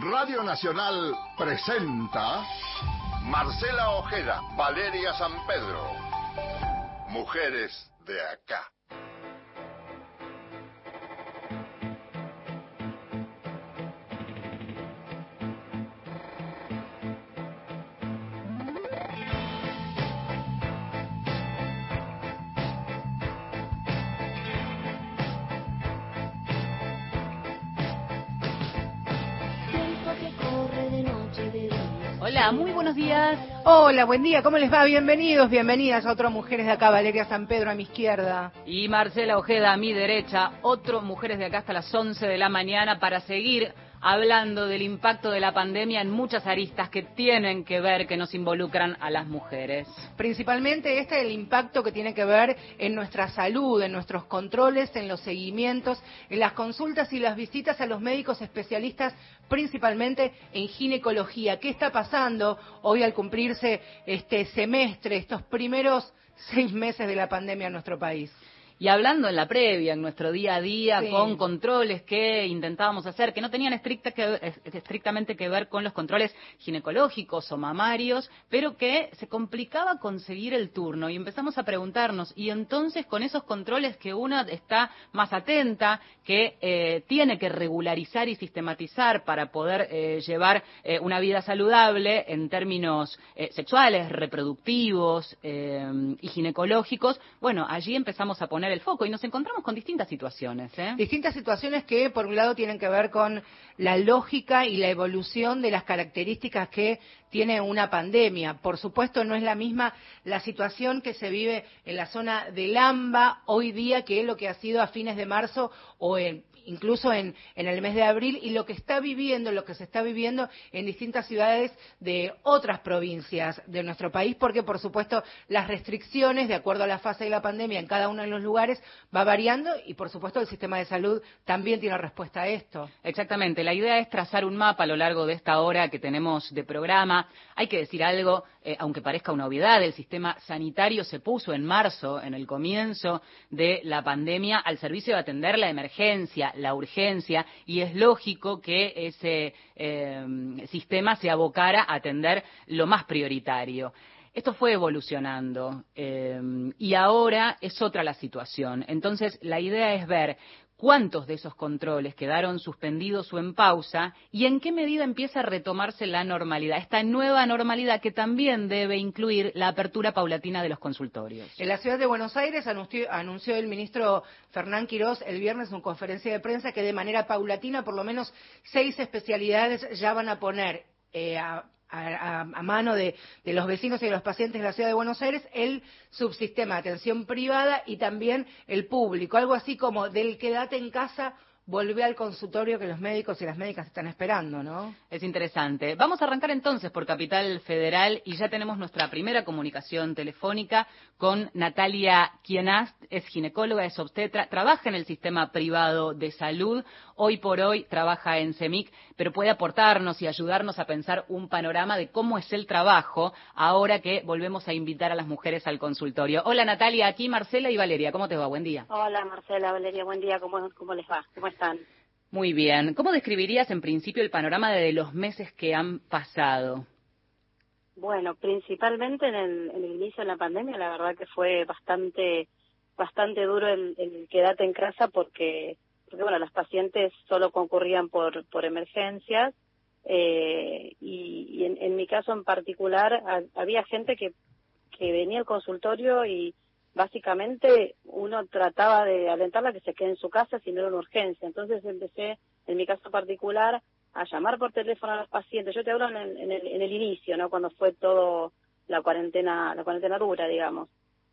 Radio Nacional presenta Marcela Ojeda, Valeria San Pedro. Mujeres de acá. Hola, muy buenos días. Hola, buen día, ¿cómo les va? Bienvenidos, bienvenidas a otro Mujeres de Acá, Valeria San Pedro a mi izquierda. Y Marcela Ojeda a mi derecha, otro Mujeres de Acá hasta las 11 de la mañana para seguir hablando del impacto de la pandemia en muchas aristas que tienen que ver, que nos involucran a las mujeres. Principalmente este el impacto que tiene que ver en nuestra salud, en nuestros controles, en los seguimientos, en las consultas y las visitas a los médicos especialistas, principalmente en ginecología. ¿Qué está pasando hoy al cumplirse este semestre, estos primeros seis meses de la pandemia en nuestro país? Y hablando en la previa, en nuestro día a día, con controles que intentábamos hacer, que no tenían estricta que, estrictamente que ver con los controles ginecológicos o mamarios, pero que se complicaba conseguir el turno. Y empezamos a preguntarnos, y entonces con esos controles que uno está más atenta, que eh, tiene que regularizar y sistematizar para poder eh, llevar eh, una vida saludable en términos sexuales, reproductivos y ginecológicos, bueno, allí empezamos a poner el foco y nos encontramos con distintas situaciones. ¿eh? Distintas situaciones que, por un lado, tienen que ver con la lógica y la evolución de las características que tiene una pandemia. Por supuesto, no es la misma la situación que se vive en la zona del AMBA hoy día que lo que ha sido a fines de marzo o en, incluso en, en, el mes de abril, y lo que está viviendo, lo que se está viviendo en distintas ciudades de otras provincias de nuestro país, porque por supuesto las restricciones, de acuerdo a la fase de la pandemia en cada uno de los lugares, va variando y por supuesto el sistema de salud también tiene respuesta a esto. Exactamente, la idea es trazar un mapa a lo largo de esta hora que tenemos de programa. Hay que decir algo, eh, aunque parezca una obviedad, el sistema sanitario se puso en marzo, en el comienzo de la pandemia, al servicio de atender la emergencia, la urgencia y es lógico que ese eh, sistema se abocara a atender lo más prioritario. Esto fue evolucionando eh, y ahora es otra la situación. Entonces, la idea es ver cuántos de esos controles quedaron suspendidos o en pausa y en qué medida empieza a retomarse la normalidad, esta nueva normalidad que también debe incluir la apertura paulatina de los consultorios. En la ciudad de Buenos Aires anunció, el ministro Fernán Quirós el viernes en conferencia de prensa que de manera paulatina por lo menos seis especialidades ya van a poner eh, a, a, mano de, los vecinos y de los pacientes de la ciudad de Buenos Aires el subsistema de atención privada y también el público, algo así como del quédate en casa volvé al consultorio que los médicos y las médicas están esperando, ¿no? Es interesante. Vamos a arrancar entonces por Capital Federal y ya tenemos nuestra primera comunicación telefónica con Natalia Quienast, es ginecóloga, es obstetra, trabaja en el sistema privado de salud, hoy por hoy trabaja en CEMIC, pero puede aportarnos y ayudarnos a pensar un panorama de cómo es el trabajo ahora que volvemos a invitar a las mujeres al consultorio. Hola Natalia, aquí Marcela y Valeria, ¿cómo te va? Buen día. Hola Marcela, Valeria, buen día, ¿cómo, cómo les va? ¿Cómo están? Muy bien. ¿Cómo describirías en principio el panorama de los meses que han pasado? Bueno, principalmente en el, inicio de la pandemia, la verdad que fue bastante bastante duro el, quedarte en casa porque, porque bueno, las pacientes solo concurrían por, por emergencias eh, y, en, en, mi caso en particular había gente que, que venía al consultorio y básicamente uno trataba de alentarla que se quede en su casa si no era una urgencia. Entonces empecé, en mi caso particular, a llamar por teléfono a los pacientes. Yo te hablo en el, en el, inicio, ¿no? Cuando fue todo la cuarentena, la cuarentena dura, digamos.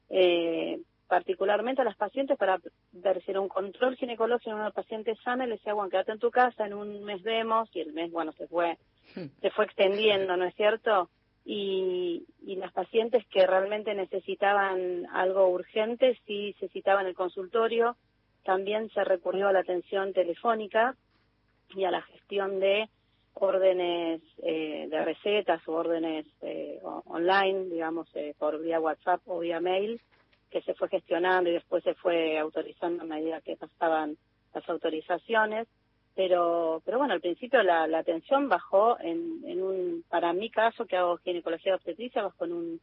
Eh, particularmente a las pacientes para ver si era un control ginecológico en una paciente sana y le decía, bueno, quédate en tu casa, en un mes vemos, y el mes, bueno, se fue, hmm. se fue extendiendo, ¿no es cierto? y, las pacientes que realmente necesitaban algo urgente sí se citaban el consultorio. También se recurrió a la atención telefónica y a la gestión de órdenes eh, de recetas o órdenes eh, online, digamos, eh, por vía WhatsApp o vía mail, que se fue gestionando y después se fue autorizando a medida que pasaban las autorizaciones, pero, pero bueno, al principio la, la atención bajó en, en un, para mi caso, que hago ginecología obstetricia, bajó en un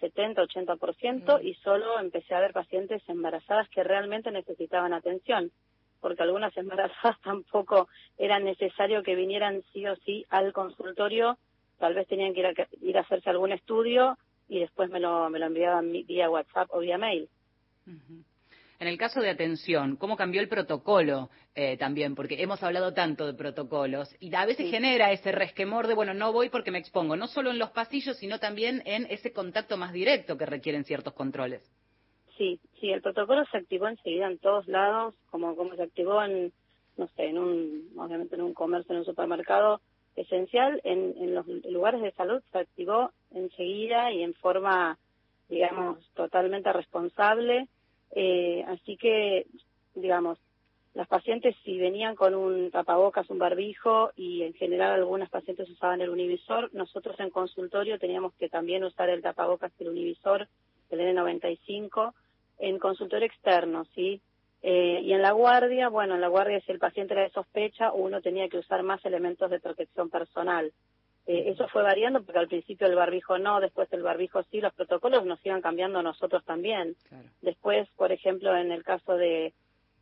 70-80% y solo empecé a ver pacientes embarazadas que realmente necesitaban atención, porque algunas embarazadas tampoco era necesario que vinieran sí o sí al consultorio, tal vez tenían que ir a, ir a hacerse algún estudio y después me lo, me lo enviaban vía WhatsApp o vía mail. En el caso de atención, ¿cómo cambió el protocolo eh, también? Porque hemos hablado tanto de protocolos y a veces genera ese resquemor de, bueno, no voy porque me expongo, no solo en los pasillos, sino también en ese contacto más directo que requieren ciertos controles. Sí, sí, el protocolo se activó enseguida en todos lados, como, como se activó en, no sé, en un, obviamente en un comercio, en un supermercado, esencial, en, en los lugares de salud se activó enseguida y en forma, digamos, totalmente responsable eh, así que, digamos, las pacientes si venían con un tapabocas, un barbijo y en general algunas pacientes usaban el univisor, nosotros en consultorio teníamos que también usar el tapabocas y el univisor, el N95, en consultorio externo, ¿sí? Eh, y en la guardia, bueno, en la guardia si el paciente era de sospecha, uno tenía que usar más elementos de protección personal. Eh, eso fue variando porque al principio el barbijo no, después el barbijo sí, los protocolos nos iban cambiando nosotros también. Después, por ejemplo, en el caso de,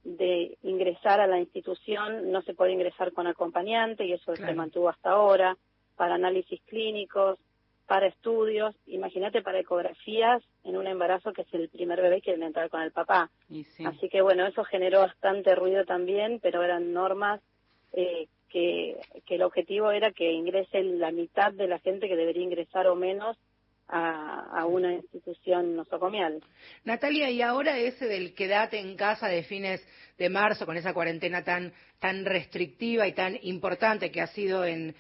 de ingresar a la institución, no se puede ingresar con acompañante y eso se mantuvo hasta ahora, para análisis clínicos, para estudios, imagínate para ecografías en un embarazo que es el primer bebé que quieren entrar con el papá. Así que bueno, eso generó bastante ruido también, pero eran normas eh, que, el objetivo era que ingrese la mitad de la gente que debería ingresar o menos a, una institución nosocomial. Natalia, y ahora ese del quedate en casa de fines de marzo, con esa cuarentena tan, tan restrictiva y tan importante que ha sido en,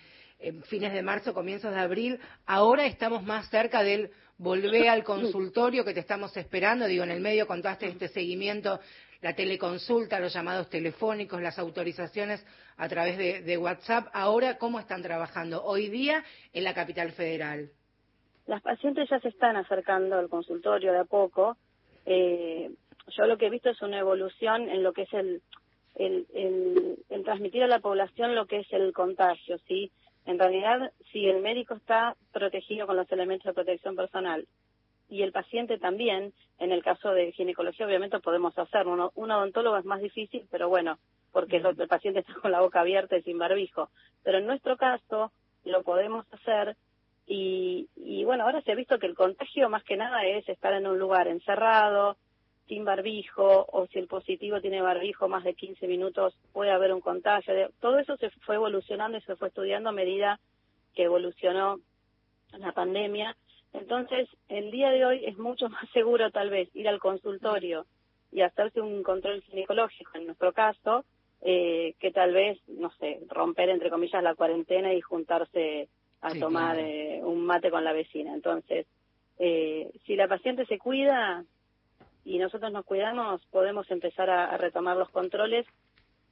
fines de marzo, comienzos de abril, ahora estamos más cerca del volver al consultorio que te estamos esperando. Digo, en el medio contaste este seguimiento la teleconsulta, los llamados telefónicos, las autorizaciones a través de, WhatsApp. Ahora, ¿cómo están trabajando hoy día en la capital federal? Las pacientes ya se están acercando al consultorio de a poco. Eh, yo lo que he visto es una evolución en lo que es el, el, el, transmitir a la población lo que es el contagio, ¿sí? En realidad, si el médico está protegido con los elementos de protección personal y el paciente también, en el caso de ginecología obviamente podemos hacerlo. Un odontólogo es más difícil, pero bueno, porque el, paciente está con la boca abierta y sin barbijo. Pero en nuestro caso lo podemos hacer y, y bueno, ahora se ha visto que el contagio más que nada es estar en un lugar encerrado, sin barbijo, o si el positivo tiene barbijo más de 15 minutos puede haber un contagio. Todo eso se fue evolucionando y se fue estudiando a medida que evolucionó la pandemia entonces, el día de hoy es mucho más seguro tal vez ir al consultorio y hacerse un control ginecológico, en nuestro caso, eh, que tal vez, no sé, romper entre comillas la cuarentena y juntarse a tomar eh, un mate con la vecina. Entonces, eh, si la paciente se cuida y nosotros nos cuidamos, podemos empezar a, retomar los controles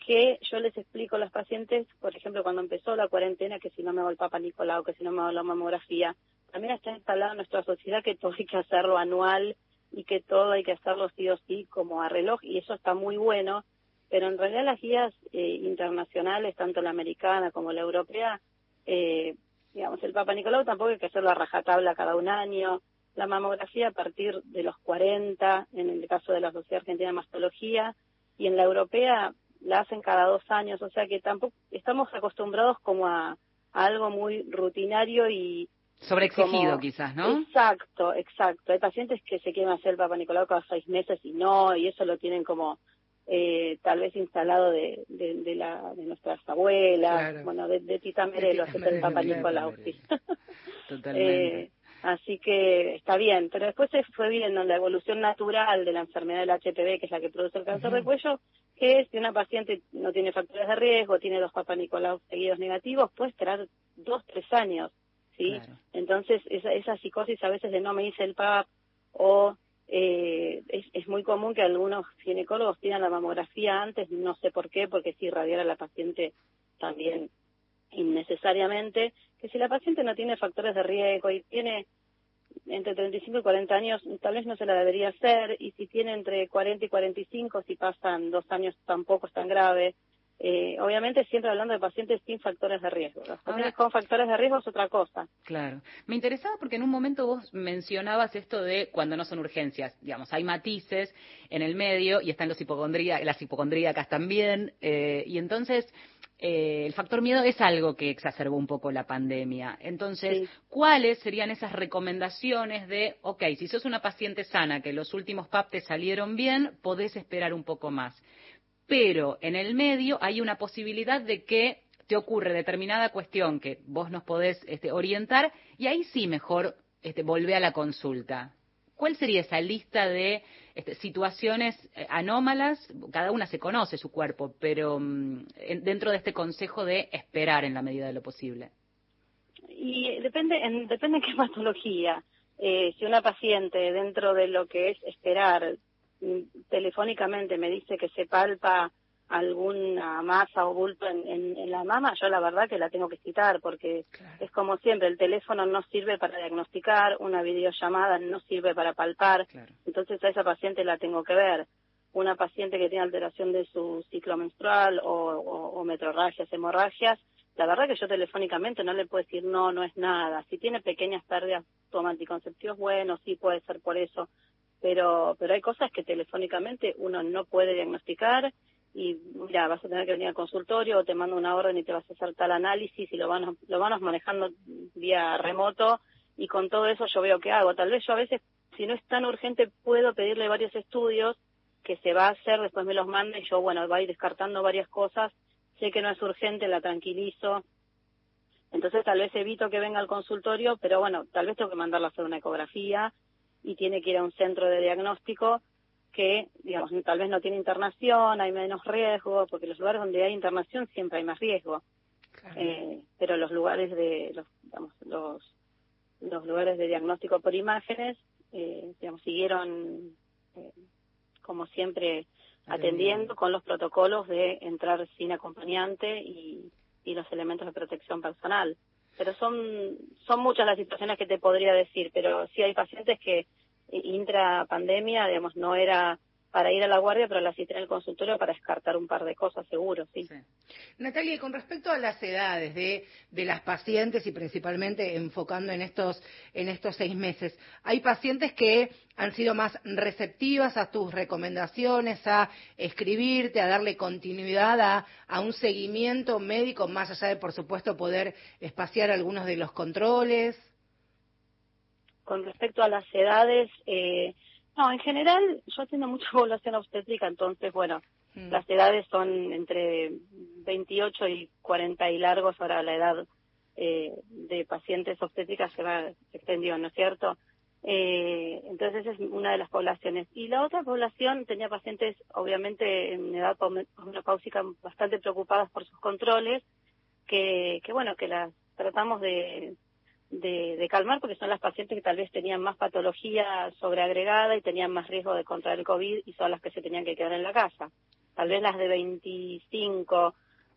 que yo les explico a los pacientes, por ejemplo, cuando empezó la cuarentena, que si no me hago el Papa Nicolau, que si no me hago la mamografía, también está instalado en nuestra sociedad que todo hay que hacerlo anual y que todo hay que hacerlo sí o sí como a reloj y eso está muy bueno, pero en realidad las guías eh, internacionales, tanto la americana como la europea, eh, digamos, el Papa Nicolau tampoco hay que hacerlo a rajatabla cada un año, la mamografía a partir de los 40, en el caso de la Sociedad Argentina de Mastología, y en la europea la hacen cada dos años, o sea que tampoco estamos acostumbrados como a algo muy rutinario y, Sobreexigido quizás, ¿no? Exacto, exacto. Hay pacientes que se quieren hacer el Papa Nicolau cada seis meses y no, y eso lo tienen como eh, tal vez instalado de, de, la, de nuestras abuelas, bueno, de, de Tita Merelo, hacer el Papa Nicolau, sí. Totalmente. eh, así que está bien, pero después se fue viendo la evolución natural de la enfermedad del HPV, que es la que produce el cáncer de cuello, que si una paciente no tiene factores de riesgo, tiene dos Papa Nicolau seguidos negativos, puede esperar dos, tres años ¿sí? Entonces, esa, esa psicosis a veces de no me hice el PAP o eh, es, es, muy común que algunos ginecólogos pidan la mamografía antes, no sé por qué, porque si irradiar a la paciente también innecesariamente, que si la paciente no tiene factores de riesgo y tiene entre 35 y 40 años tal vez no se la debería hacer y si tiene entre 40 y 45, si pasan dos años tampoco es tan grave. Eh, obviamente siempre hablando de pacientes sin factores de riesgo. Los pacientes con factores de riesgo es otra cosa. Claro. Me interesaba porque en un momento vos mencionabas esto de cuando no son urgencias. Digamos, hay matices en el medio y están los hipocondría, las hipocondríacas también. Eh, y entonces eh, el factor miedo es algo que exacerbó un poco la pandemia. Entonces, ¿cuáles serían esas recomendaciones de, ok, si sos una paciente sana, que los últimos PAP te salieron bien, podés esperar un poco más? Pero en el medio hay una posibilidad de que te ocurre determinada cuestión que vos nos podés este, orientar y ahí sí mejor este, volvé a la consulta. ¿Cuál sería esa lista de este, situaciones eh, anómalas? Cada una se conoce su cuerpo, pero mm, dentro de este consejo de esperar en la medida de lo posible. Y depende, en, depende de qué patología. Eh, si una paciente dentro de lo que es esperar telefónicamente me dice que se palpa alguna masa o bulto en, la mama, yo la verdad que la tengo que citar porque es como siempre, el teléfono no sirve para diagnosticar, una videollamada no sirve para palpar, entonces a esa paciente la tengo que ver. Una paciente que tiene alteración de su ciclo menstrual o, o, metrorragias, hemorragias, la verdad que yo telefónicamente no le puedo decir no, no es nada. Si tiene pequeñas pérdidas, toma anticonceptivos, bueno, sí puede ser por eso, pero, pero hay cosas que telefónicamente uno no puede diagnosticar y mira, vas a tener que venir al consultorio o te mando una orden y te vas a hacer tal análisis y lo van, lo van manejando vía remoto y con todo eso yo veo qué hago. Tal vez yo a veces, si no es tan urgente, puedo pedirle varios estudios que se va a hacer, después me los manda y yo, bueno, ir descartando varias cosas. Sé que no es urgente, la tranquilizo. Entonces tal vez evito que venga al consultorio, pero bueno, tal vez tengo que mandarla a hacer una ecografía y tiene que ir a un centro de diagnóstico que, digamos, tal vez no tiene internación, hay menos riesgo, porque los lugares donde hay internación siempre hay más riesgo. Eh, pero los lugares de, los, digamos, los, los lugares de diagnóstico por imágenes, eh, digamos, siguieron, eh, como siempre, atendiendo con los protocolos de entrar sin acompañante y, y los elementos de protección personal. Pero son, son muchas las situaciones que te podría decir, pero sí hay pacientes que intra pandemia, digamos, no era para ir a la guardia, pero la cité en el consultorio para descartar un par de cosas, seguro, sí. Natalia, con respecto a las edades de, de las pacientes y principalmente enfocando en estos, en estos seis meses, hay pacientes que han sido más receptivas a tus recomendaciones, a escribirte, a darle continuidad a, un seguimiento médico, más allá de, por supuesto, poder espaciar algunos de los controles con respecto a las edades, eh, no, en general yo tengo mucha población obstétrica, entonces, bueno, mm. las edades son entre 28 y 40 y largos, ahora la edad eh, de pacientes obstétricas se va extendió, ¿no es cierto? Eh, entonces es una de las poblaciones. Y la otra población tenía pacientes, obviamente, en edad menopáusica bastante preocupadas por sus controles, que, que bueno, que las tratamos de de, calmar porque son las pacientes que tal vez tenían más patología sobreagregada y tenían más riesgo de contraer el COVID y son las que se tenían que quedar en la casa. Tal vez las de 25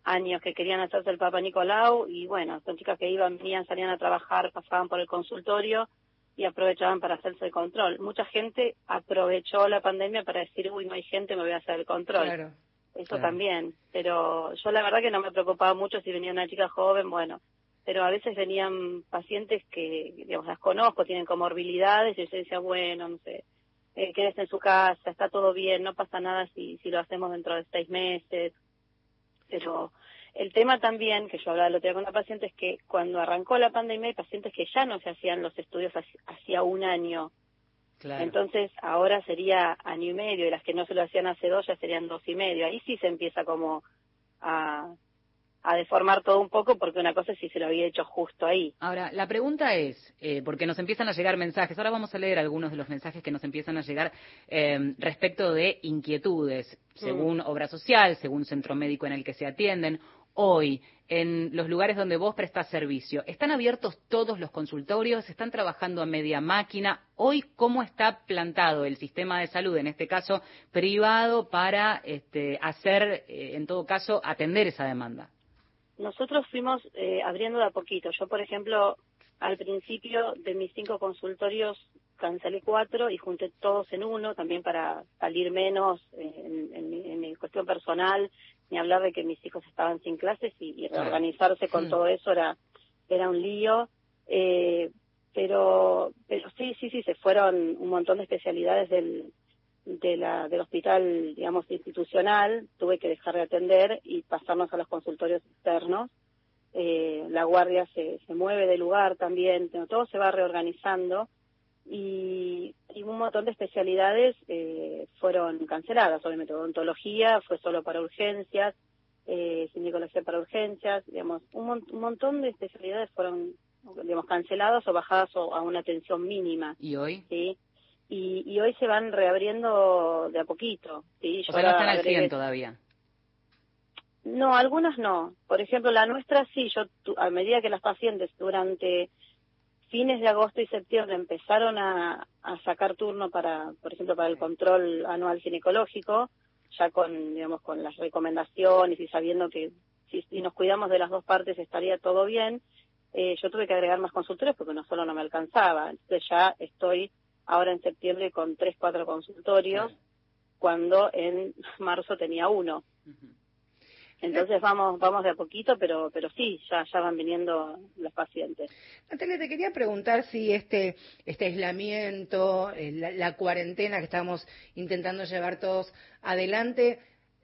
años que querían hacerse el Papa Nicolau y bueno, son chicas que iban, venían, salían a trabajar, pasaban por el consultorio y aprovechaban para hacerse el control. Mucha gente aprovechó la pandemia para decir, uy, no hay gente, me voy a hacer el control. Eso también, pero yo la verdad que no me preocupaba mucho si venía una chica joven, bueno, pero a veces venían pacientes que, digamos, las conozco, tienen comorbilidades, y yo decía, bueno, no sé, eh, quédese en su casa, está todo bien, no pasa nada si, si lo hacemos dentro de seis meses. Pero el tema también, que yo hablaba el otro día con una paciente, es que cuando arrancó la pandemia hay pacientes que ya no se hacían los estudios hacía un año. Entonces ahora sería año y medio y las que no se lo hacían hace dos ya serían dos y medio. Ahí sí se empieza como a, a deformar todo un poco porque una cosa es si se lo había hecho justo ahí. Ahora, la pregunta es, eh, porque nos empiezan a llegar mensajes, ahora vamos a leer algunos de los mensajes que nos empiezan a llegar eh, respecto de inquietudes, mm. según obra social, según centro médico en el que se atienden. Hoy, en los lugares donde vos prestás servicio, ¿están abiertos todos los consultorios? ¿Están trabajando a media máquina? Hoy, ¿cómo está plantado el sistema de salud, en este caso privado, para este, hacer, eh, en todo caso, atender esa demanda? Nosotros fuimos eh, abriendo de a poquito. Yo, por ejemplo, al principio de mis cinco consultorios cancelé cuatro y junté todos en uno, también para salir menos en, mi, cuestión personal, ni hablar de que mis hijos estaban sin clases y, reorganizarse con mm. todo eso era, era un lío. Eh, pero, pero sí, sí, sí, se fueron un montón de especialidades del, de la, del hospital, digamos, institucional, tuve que dejar de atender y pasarnos a los consultorios externos. Eh, la guardia se, se mueve de lugar también, todo se va reorganizando y, un montón de especialidades eh, fueron canceladas. Obviamente, odontología fue solo para urgencias, eh, ginecología para urgencias, digamos, un, un montón de especialidades fueron digamos, canceladas o bajadas a una atención mínima. ¿Y hoy? Sí. Y, y hoy se van reabriendo de a poquito. ¿sí? o sea, no están al 100 todavía. No, algunas no. Por ejemplo, la nuestra sí, yo a medida que las pacientes durante fines de agosto y septiembre empezaron a, sacar turno para, por ejemplo, para el control anual ginecológico, ya con, digamos, con las recomendaciones y sabiendo que si, nos cuidamos de las dos partes estaría todo bien, eh, yo tuve que agregar más consultores porque no solo no me alcanzaba. Entonces ya estoy ahora en septiembre con tres, cuatro consultorios, cuando en marzo tenía uno. Entonces vamos vamos de a poquito, pero pero sí, ya ya van viniendo los pacientes. Natalia, te quería preguntar si este este aislamiento, eh, la cuarentena que estamos intentando llevar todos adelante,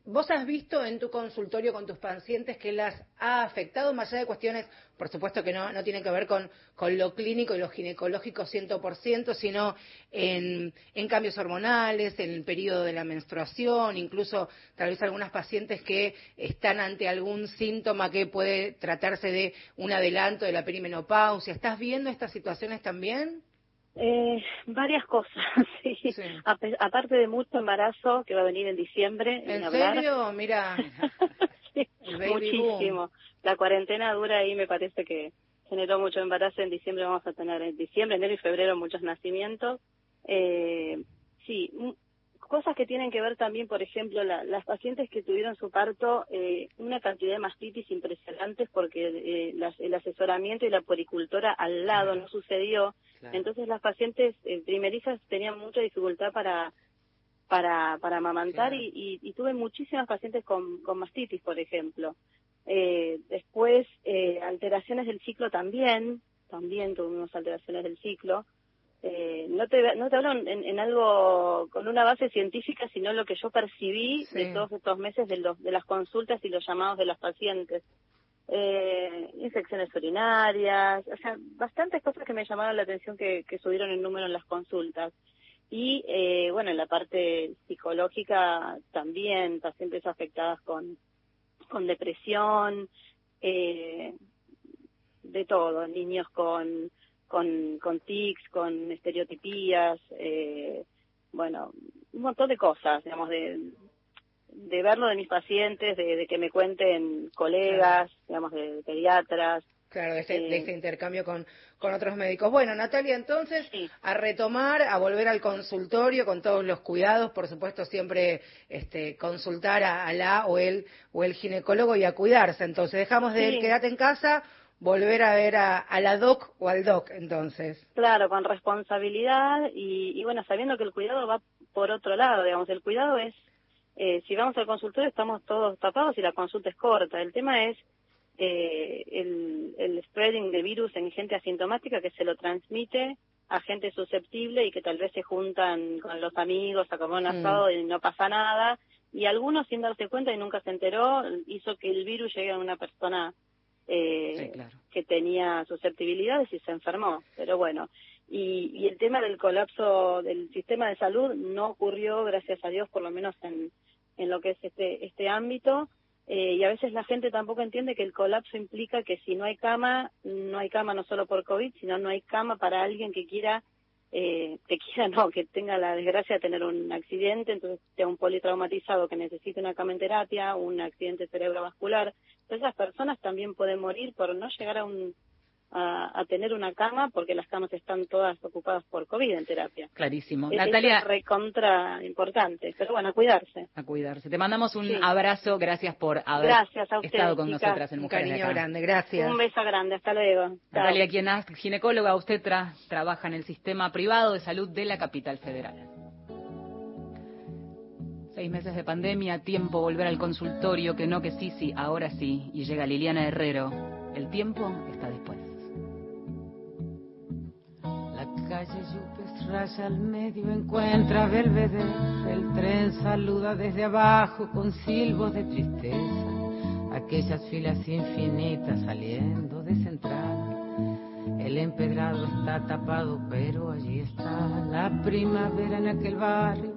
¿Vos has visto en tu consultorio con tus pacientes que las ha afectado, más allá de cuestiones, por supuesto que no, no tienen que ver con, lo clínico y lo ginecológico 100%, sino en, en, cambios hormonales, en el periodo de la menstruación, incluso tal vez algunas pacientes que están ante algún síntoma que puede tratarse de un adelanto de la perimenopausia? ¿Estás viendo estas situaciones también? Eh, varias cosas, sí. aparte de mucho embarazo que va a venir en diciembre. ¿En serio? Mira. muchísimo. La cuarentena dura y me parece que generó mucho embarazo. En diciembre vamos a tener, en diciembre, enero y febrero, muchos nacimientos. Eh, sí, cosas que tienen que ver también, por ejemplo, las pacientes que tuvieron su parto, eh, una cantidad de mastitis impresionantes porque eh, el asesoramiento y la poricultora al lado no sucedió. Entonces las pacientes eh, primerizas tenían mucha dificultad para para, para amamantar y, y, tuve muchísimas pacientes con, con mastitis, por ejemplo. Eh, después, eh, alteraciones del ciclo también, también tuvimos alteraciones del ciclo. Eh, no te no te hablo en, algo con una base científica, sino lo que yo percibí de todos estos meses de, los, de las consultas y los llamados de las pacientes. Eh, infecciones urinarias, o sea, bastantes cosas que me llamaron la atención que, que subieron el número en las consultas. Y eh, bueno, en la parte psicológica también, pacientes afectadas con, con depresión, eh, de todo, niños con con, con tics, con estereotipías, eh, bueno, un montón de cosas, digamos, de, de verlo de mis pacientes, de, que me cuenten colegas, digamos, de, pediatras. Claro, de este, de este intercambio con, con otros médicos. Bueno, Natalia, entonces, a retomar, a volver al consultorio con todos los cuidados, por supuesto, siempre este, consultar a, la o el, o el ginecólogo y a cuidarse. Entonces, dejamos de quedarte en casa, volver a ver a, la doc o al doc entonces. Claro, con responsabilidad y, bueno, sabiendo que el cuidado va por otro lado, digamos, el cuidado es, eh, si vamos al consultorio estamos todos tapados y la consulta es corta, el tema es eh, el, el spreading de virus en gente asintomática que se lo transmite a gente susceptible y que tal vez se juntan con los amigos a comer un mm. asado y no pasa nada, y algunos sin darse cuenta y nunca se enteró, hizo que el virus llegue a una persona eh, que tenía susceptibilidades y se enfermó. Pero bueno, y, y, el tema del colapso del sistema de salud no ocurrió, gracias a Dios, por lo menos en, en lo que es este, este ámbito. Eh, y a veces la gente tampoco entiende que el colapso implica que si no hay cama, no hay cama no solo por COVID, sino no hay cama para alguien que quiera, eh, que quiera no, que tenga la desgracia de tener un accidente, entonces sea un politraumatizado que necesite una cama en terapia, un accidente cerebrovascular, esas personas también pueden morir por no llegar a un a, tener una cama porque las camas están todas ocupadas por COVID en terapia. Clarísimo. Natalia. Es recontra importante, pero bueno, a cuidarse. A cuidarse. Te mandamos un abrazo, gracias por haber estado con nosotras en Mujeres Un cariño grande, gracias. Un beso grande, hasta luego. Natalia quien es ginecóloga, usted trabaja en el sistema privado de salud de la capital federal. Seis meses de pandemia, tiempo volver al consultorio, que no, que sí, sí, ahora sí. Y llega Liliana Herrero. El tiempo está después. calle Yupes raya al medio, encuentra Belvedere. El tren saluda desde abajo con silbos de tristeza. Aquellas filas infinitas saliendo de central. El empedrado está tapado, pero allí está la primavera en aquel barrio.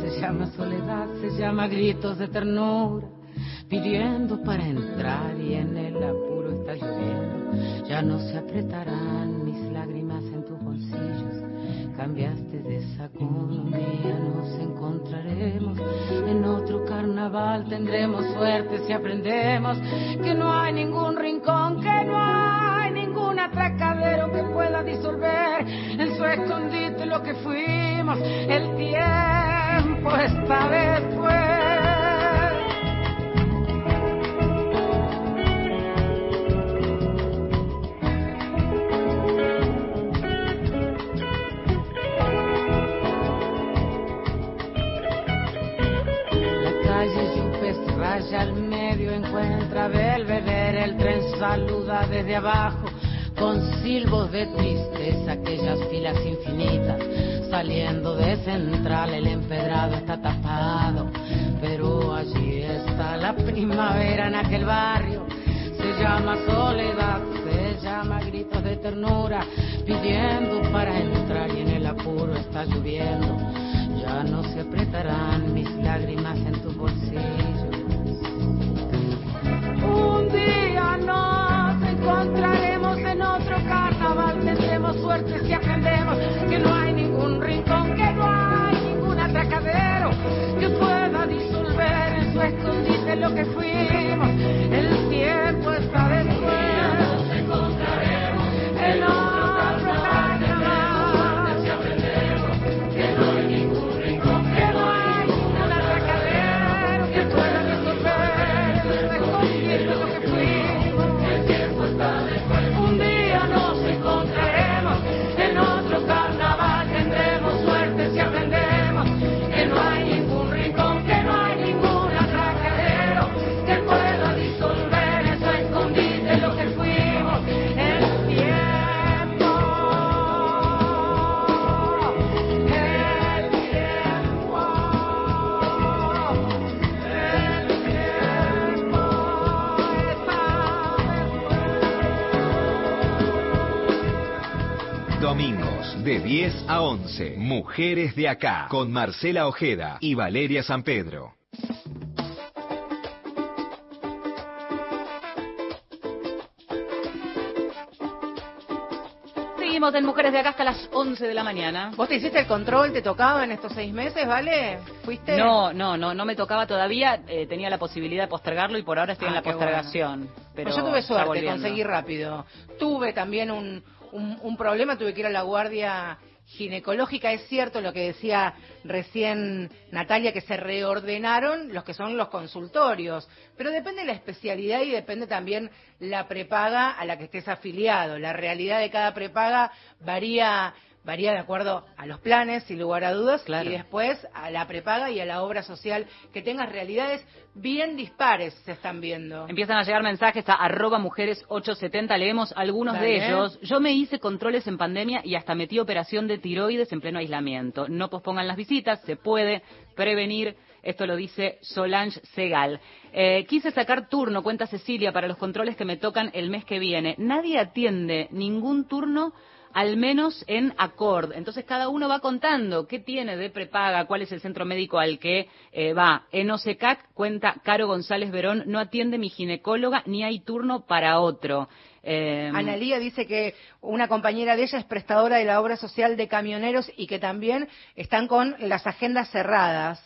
Se llama soledad, se llama gritos de ternura, pidiendo para entrar y en el apuro está lloviendo. Ya no se apretarán mis lágrimas cambiaste de saco, un día nos encontraremos, en otro carnaval tendremos suerte si aprendemos que no hay ningún rincón, que no hay ningún atracadero que pueda disolver en su escondite lo que fuimos, el tiempo está después. al medio encuentra Belvedere, el tren saluda desde abajo con silbos de tristeza aquellas filas infinitas saliendo de central el empedrado está tapado pero allí está la primavera en aquel barrio. Se llama soledad se llama gritos de ternura pidiendo para entrar y en el apuro está lloviendo. Ya no se apretarán mis lágrimas en tu bolsillo. Un día nos encontraremos en otro carnaval, tendremos suerte si aprendemos que no hay lo que fuimos. De 10 a 11, Mujeres de Acá, con Marcela Ojeda y Valeria San Pedro. Seguimos en Mujeres de Acá hasta las 11 de la mañana. ¿Vos te hiciste el control? ¿Te tocaba en estos seis meses, vale? ¿Fuiste? No, no, no, no me tocaba todavía. Eh, tenía la posibilidad de postergarlo y por ahora estoy en ah, la postergación. Pero pues yo tuve suerte, conseguí rápido. Tuve también un, un, problema, tuve que ir a la guardia ginecológica. Es cierto lo que decía recién Natalia, que se reordenaron los que son los consultorios, pero depende de la especialidad y depende también la prepaga a la que estés afiliado. La realidad de cada prepaga varía varía de acuerdo a los planes, sin lugar a dudas, y después a la prepaga y a la obra social que tengas realidades bien dispares se están viendo. Empiezan a llegar mensajes a arroba mujeres 870, leemos algunos de ellos. Yo me hice controles en pandemia y hasta metí operación de tiroides en pleno aislamiento. No pospongan las visitas, se puede prevenir. Esto lo dice Solange Segal. Eh, quise sacar turno, cuenta Cecilia, para los controles que me tocan el mes que viene. Nadie atiende ningún turno al menos en acord. Entonces cada uno va contando qué tiene de prepaga, cuál es el centro médico al que eh, va. En OSECAC cuenta Caro González Verón, no atiende mi ginecóloga ni hay turno para otro. Eh, Analía dice que una compañera de ella es prestadora de la obra social de camioneros y que también están con las agendas cerradas.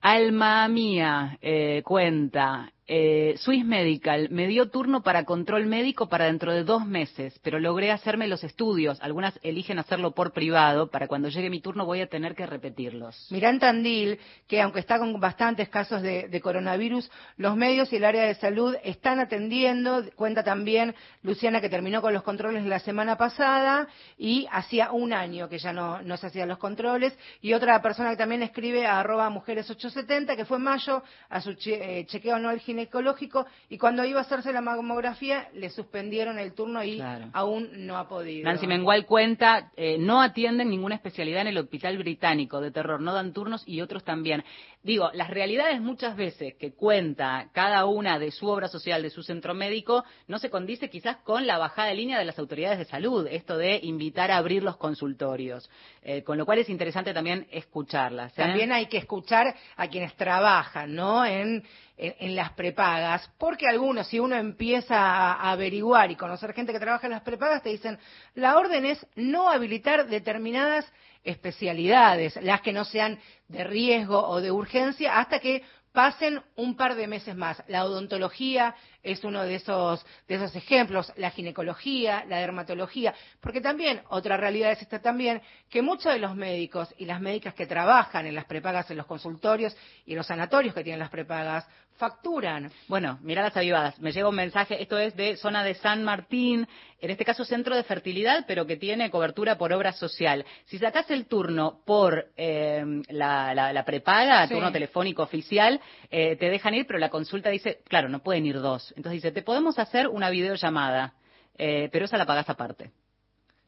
Alma mía eh, cuenta, Eh, Swiss Medical me dio turno para control médico para dentro de dos meses, pero logré hacerme los estudios. Algunas eligen hacerlo por privado. Para cuando llegue mi turno voy a tener que repetirlos. Mirá Tandil, que aunque está con bastantes casos de, coronavirus, los medios y el área de salud están atendiendo. Cuenta también Luciana que terminó con los controles la semana pasada y hacía un año que ya no, no se hacían los controles. Y otra persona que también escribe a arroba mujeres870, que fue en mayo, a su che, eh, chequeo anual ginecológico y cuando iba a hacerse la mamografía le suspendieron el turno y claro. aún no ha podido. Nancy Mengual cuenta, eh, no atienden ninguna especialidad en el hospital británico de terror, no dan turnos y otros también. Digo, las realidades muchas veces que cuenta cada una de su obra social, de su centro médico, no se condice quizás con la bajada de línea de las autoridades de salud, esto de invitar a abrir los consultorios, eh, con lo cual es interesante también escucharlas. ¿eh? También hay que escuchar a quienes trabajan, ¿no? En, en, en, las prepagas, porque algunos, si uno empieza a averiguar y conocer gente que trabaja en las prepagas, te dicen, la orden es no habilitar determinadas especialidades, las que no sean de riesgo o de urgencia, hasta que pasen un par de meses más. La odontología es uno de esos, de esos ejemplos, la ginecología, la dermatología, porque también otra realidad es esta también, que muchos de los médicos y las médicas que trabajan en las prepagas, en los consultorios y en los sanatorios que tienen las prepagas, facturan. Bueno, mira las avivadas. Me llega un mensaje, esto es de zona de San Martín, en este caso centro de fertilidad, pero que tiene cobertura por obra social. Si sacas el turno por eh, la, la, la, prepaga, sí. turno telefónico oficial, eh, te dejan ir, pero la consulta dice, claro, no pueden ir dos. Entonces dice, te podemos hacer una videollamada, eh, pero esa la pagas aparte.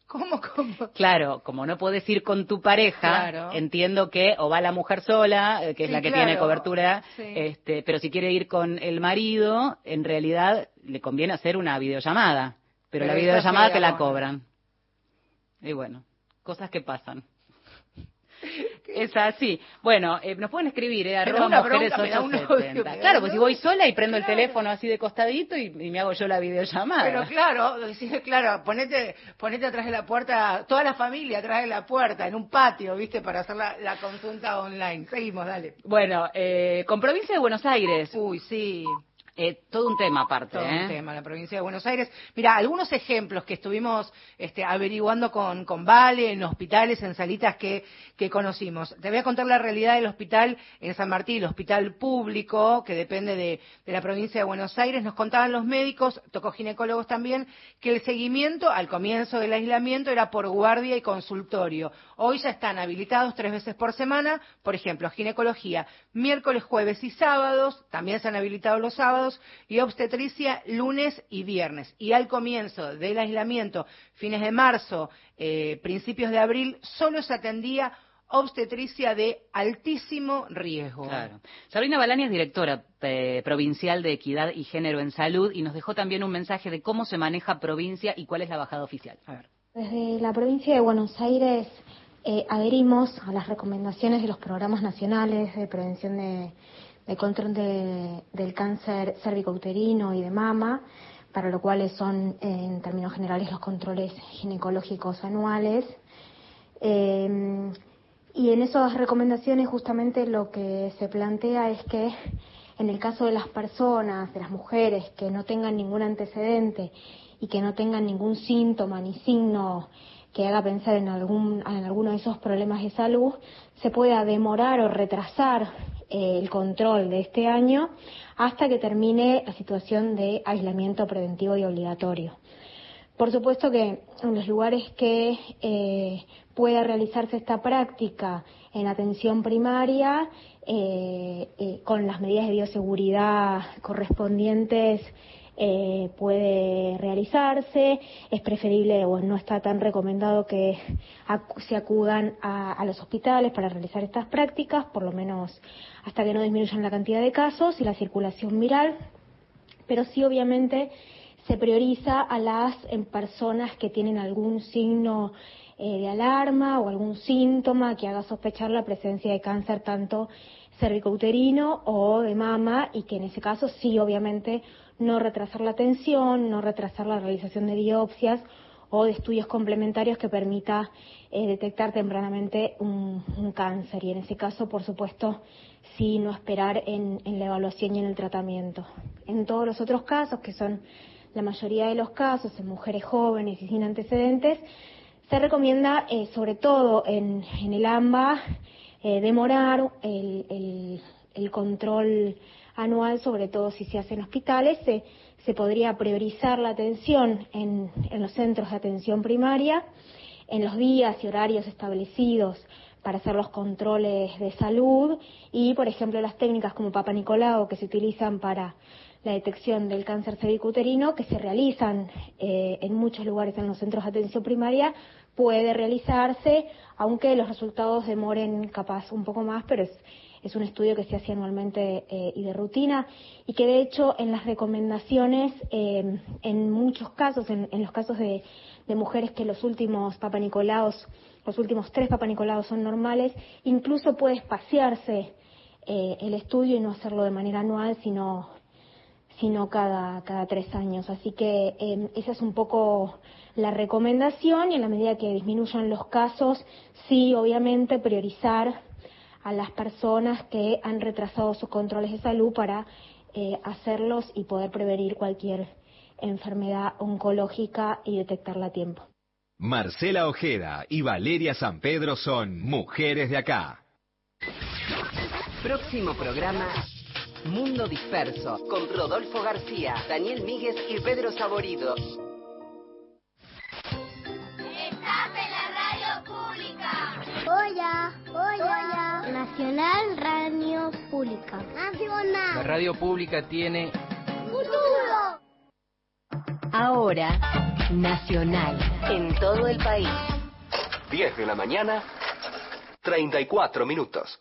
¿Cómo, cómo? Claro, como no puedes ir con tu pareja, claro. entiendo que o va la mujer sola, que es sí, la que claro. tiene cobertura, sí. este, pero si quiere ir con el marido, en realidad le conviene hacer una videollamada, pero, pero la videollamada te la cobran. Y bueno, cosas que pasan. Es así. Bueno, eh, nos pueden escribir, eh, arroba mujeres 870. Claro, pues si voy sola y prendo claro. el teléfono así de costadito y, y, me hago yo la videollamada. Pero claro, claro, ponete, ponete atrás de la puerta, toda la familia atrás de la puerta, en un patio, ¿viste? Para hacer la, la consulta online. Seguimos, dale. Bueno, eh, con provincia de Buenos Aires. Uy, sí. Eh, todo un tema aparte. Todo ¿eh? un tema, la provincia de Buenos Aires. Mira, algunos ejemplos que estuvimos este, averiguando con, con Vale, en hospitales, en salitas que, que conocimos. Te voy a contar la realidad del hospital en San Martín, el hospital público, que depende de, de la provincia de Buenos Aires. Nos contaban los médicos, tocó ginecólogos también, que el seguimiento al comienzo del aislamiento era por guardia y consultorio. Hoy ya están habilitados tres veces por semana, por ejemplo, ginecología, miércoles, jueves y sábados, también se han habilitado los sábados, y obstetricia lunes y viernes. Y al comienzo del aislamiento, fines de marzo, eh, principios de abril, solo se atendía obstetricia de altísimo riesgo. Claro. Sabrina Balani es directora eh, provincial de Equidad y Género en Salud y nos dejó también un mensaje de cómo se maneja provincia y cuál es la bajada oficial. A ver. Desde la provincia de Buenos Aires eh, adherimos a las recomendaciones de los programas nacionales de prevención de de control de, del cáncer cérvico-uterino y de mama, para lo cual son, en términos generales, los controles ginecológicos anuales. Eh, y en esas recomendaciones justamente lo que se plantea es que en el caso de las personas, de las mujeres que no tengan ningún antecedente y que no tengan ningún síntoma ni signo que haga pensar en algún en alguno de esos problemas de salud, se pueda demorar o retrasar el control de este año hasta que termine la situación de aislamiento preventivo y obligatorio. Por supuesto que en los lugares que eh, pueda realizarse esta práctica en atención primaria, eh, eh, con las medidas de bioseguridad correspondientes, eh, puede realizarse. Es preferible o no está tan recomendado que acu se acudan a, a, los hospitales para realizar estas prácticas, por lo menos hasta que no disminuyan la cantidad de casos y la circulación viral. Pero sí, obviamente, se prioriza a las en personas que tienen algún signo eh, de alarma o algún síntoma que haga sospechar la presencia de cáncer tanto cervicouterino o de mama y que en ese caso sí obviamente no retrasar la atención, no retrasar la realización de biopsias o de estudios complementarios que permita eh, detectar tempranamente un, cáncer y en ese caso, por supuesto, sí no esperar en, la evaluación y en el tratamiento. En todos los otros casos, que son la mayoría de los casos en mujeres jóvenes y sin antecedentes, se recomienda, eh, sobre todo en, el AMBA, eh, demorar el, control anual, sobre todo si se hace en hospitales. Se, podría priorizar la atención en, los centros de atención primaria, en los días y horarios establecidos para hacer los controles de salud y, por ejemplo, las técnicas como Papa Nicolau que se utilizan para la detección del cáncer cervicuterino, que se realizan eh, en muchos lugares en los centros de atención primaria, puede realizarse, aunque los resultados demoren capaz un poco más, pero es, es un estudio que se hace anualmente eh, y de rutina y que de hecho en las recomendaciones, eh, en muchos casos, en, los casos de, mujeres que los últimos papanicolaos, los últimos tres papanicolaos son normales, incluso puede espaciarse eh, el estudio y no hacerlo de manera anual, sino sino cada, cada tres años. Así que esa es un poco la recomendación y en la medida que disminuyan los casos, sí, obviamente, priorizar a las personas que han retrasado sus controles de salud para eh, hacerlos y poder prevenir cualquier enfermedad oncológica y detectarla a tiempo. Marcela Ojeda y Valeria San Pedro son mujeres de acá. Próximo programa Mundo Disperso con Rodolfo García, Daniel Míguez y Pedro Saborido. Hola, hola. Nacional Radio Pública. Nacional. La radio pública tiene futuro. Ahora, Nacional. En todo el país. 10 de la mañana, 34 minutos.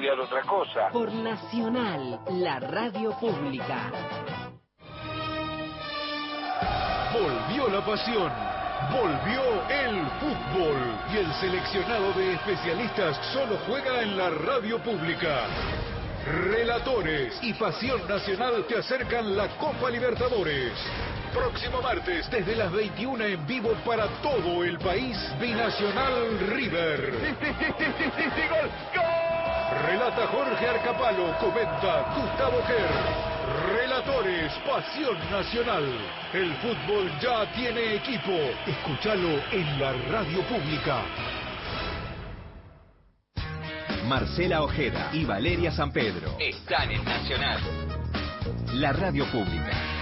estudiar otra cosa. Por Nacional, la radio pública. Volvió la pasión. Volvió el fútbol y el seleccionado de especialistas solo juega en la radio pública. Relatores y Pasión Nacional te acercan la Copa Libertadores. Próximo martes, desde las 21 en vivo para todo el país, Binacional River. Relata Jorge Arcapalo, comenta Gustavo Ger. Relatores, Pasión Nacional. El fútbol ya tiene equipo. Escúchalo en la radio pública. Marcela Ojeda y Valeria San Pedro están en Nacional. La radio pública.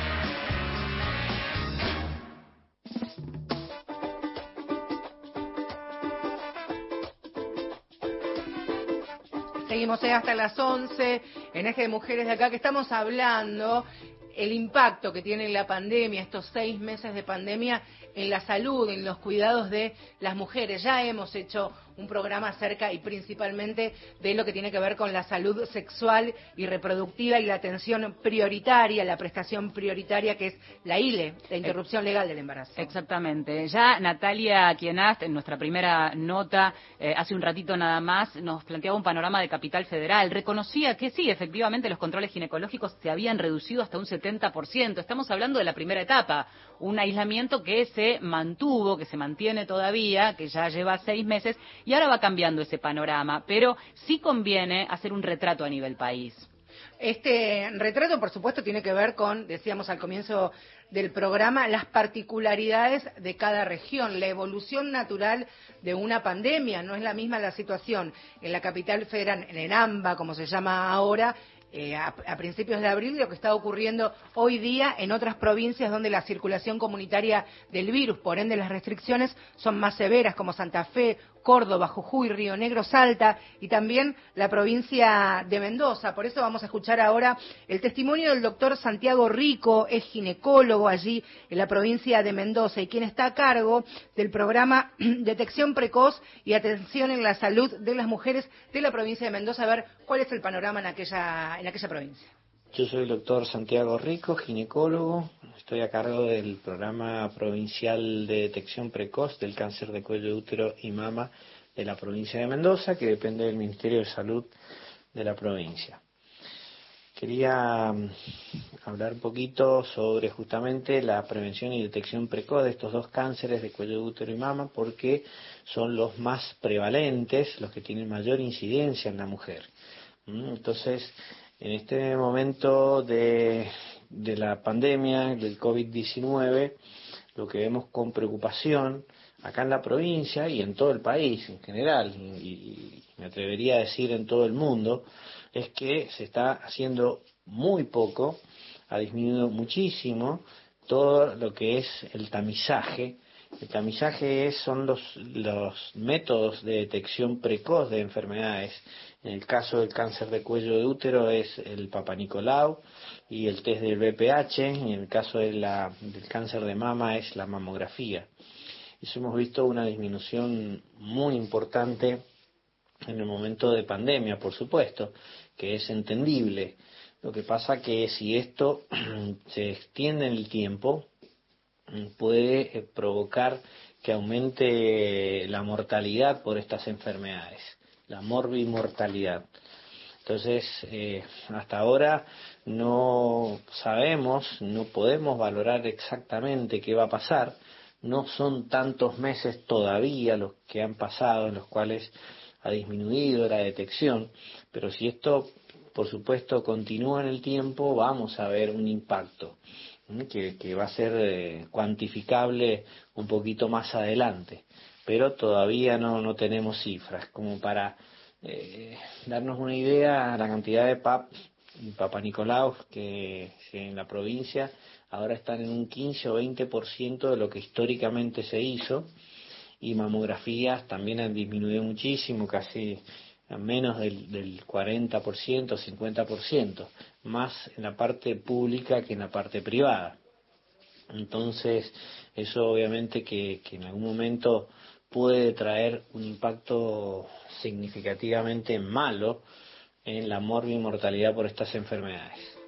Seguimos hasta las 11 en Eje de Mujeres de acá, que estamos hablando el impacto que tiene la pandemia, estos seis meses de pandemia, en la salud, en los cuidados de las mujeres. Ya hemos hecho un programa acerca y principalmente de lo que tiene que ver con la salud sexual y reproductiva y la atención prioritaria, la prestación prioritaria que es la ILE, la interrupción legal del embarazo. Exactamente. Ya Natalia Quienast, en nuestra primera nota, eh, hace un ratito nada más, nos planteaba un panorama de capital federal. Reconocía que sí, efectivamente, los controles ginecológicos se habían reducido hasta un 70%. Estamos hablando de la primera etapa, un aislamiento que se mantuvo, que se mantiene todavía, que ya lleva seis meses y ahora va cambiando ese panorama, pero sí conviene hacer un retrato a nivel país. Este retrato, por supuesto, tiene que ver con, decíamos al comienzo del programa, las particularidades de cada región, la evolución natural de una pandemia. No es la misma la situación en la capital federal, en el AMBA, como se llama ahora, a, a, principios de abril lo que está ocurriendo hoy día en otras provincias donde la circulación comunitaria del virus, por ende las restricciones son más severas, como Santa Fe, Córdoba, Jujuy, Río Negro, Salta y también la provincia de Mendoza. Por eso vamos a escuchar ahora el testimonio del doctor Santiago Rico, es ginecólogo allí en la provincia de Mendoza y quien está a cargo del programa Detección Precoz y Atención en la Salud de las Mujeres de la provincia de Mendoza, a ver cuál es el panorama en aquella, en aquella provincia. Yo soy el doctor Santiago Rico, ginecólogo. Estoy a cargo del programa provincial de detección precoz del cáncer de cuello de útero y mama de la provincia de Mendoza, que depende del Ministerio de Salud de la provincia. Quería mm, hablar un poquito sobre justamente la prevención y detección precoz de estos dos cánceres de cuello de útero y mama, porque son los más prevalentes, los que tienen mayor incidencia en la mujer. Mm, entonces, en este momento de, la pandemia, del COVID-19, lo que vemos con preocupación acá en la provincia y en todo el país en general, y, me atrevería a decir en todo el mundo, es que se está haciendo muy poco, ha disminuido muchísimo todo lo que es el tamizaje. El tamizaje son los, los métodos de detección precoz de enfermedades en el caso del cáncer de cuello de útero es el Papa Nicolau y el test del BPH, en el caso del cáncer de mama es la mamografía. Eso hemos visto una disminución muy importante en el momento de pandemia, por supuesto, que es entendible. Lo que pasa que si esto se extiende en el tiempo, puede provocar que aumente la mortalidad por estas enfermedades la morbimortalidad. Entonces, eh, hasta ahora no sabemos, no podemos valorar exactamente qué va a pasar. No son tantos meses todavía los que han pasado en los cuales ha disminuido la detección, pero si esto, por supuesto, continúa en el tiempo, vamos a ver un impacto que, va a ser eh, cuantificable un poquito más adelante pero todavía no, no tenemos cifras como para eh, darnos una idea la cantidad de PAP y Papa Nicolau que, en la provincia ahora están en un 15 o 20% de lo que históricamente se hizo y mamografías también han disminuido muchísimo, casi a menos del, del 40%, 50%, más en la parte pública que en la parte privada. Entonces, eso obviamente que, que en algún momento puede traer un impacto significativamente malo en la mortalidad por estas enfermedades.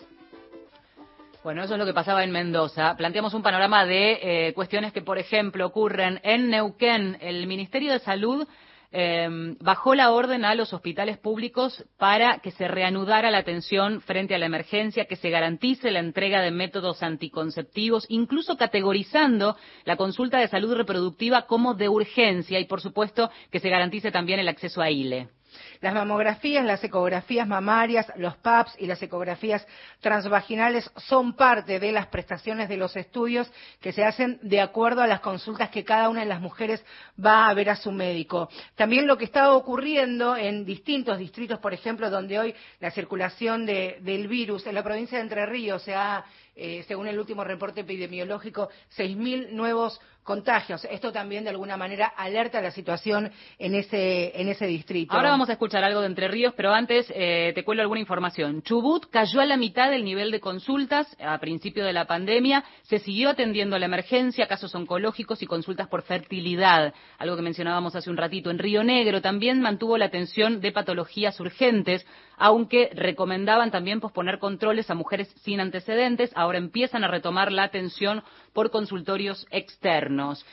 Bueno, eso es lo que pasaba en Mendoza. Planteamos un panorama de eh, cuestiones que, por ejemplo, ocurren en Neuquén. El Ministerio de Salud eh, bajó la orden a los hospitales públicos para que se reanudara la atención frente a la emergencia, que se garantice la entrega de métodos anticonceptivos, incluso categorizando la consulta de salud reproductiva como de urgencia y, por supuesto, que se garantice también el acceso a ILE. Las mamografías, las ecografías mamarias, los PAPs y las ecografías transvaginales son parte de las prestaciones de los estudios que se hacen de acuerdo a las consultas que cada una de las mujeres va a ver a su médico. También lo que está ocurriendo en distintos distritos, por ejemplo, donde hoy la circulación del virus en la provincia de Entre Ríos se ha eh, según el último reporte epidemiológico, 6.000 nuevos contagios. Esto también, de alguna manera, alerta la situación en ese, en ese distrito. Ahora vamos a escuchar algo de Entre Ríos, pero antes eh, te cuelo alguna información. Chubut cayó a la mitad del nivel de consultas a principio de la pandemia. Se siguió atendiendo la emergencia, casos oncológicos y consultas por fertilidad, algo que mencionábamos hace un ratito. En Río Negro también mantuvo la atención de patologías urgentes, aunque recomendaban también posponer controles a mujeres sin antecedentes. Ahora empiezan a retomar la atención por consultorios externos gobiernos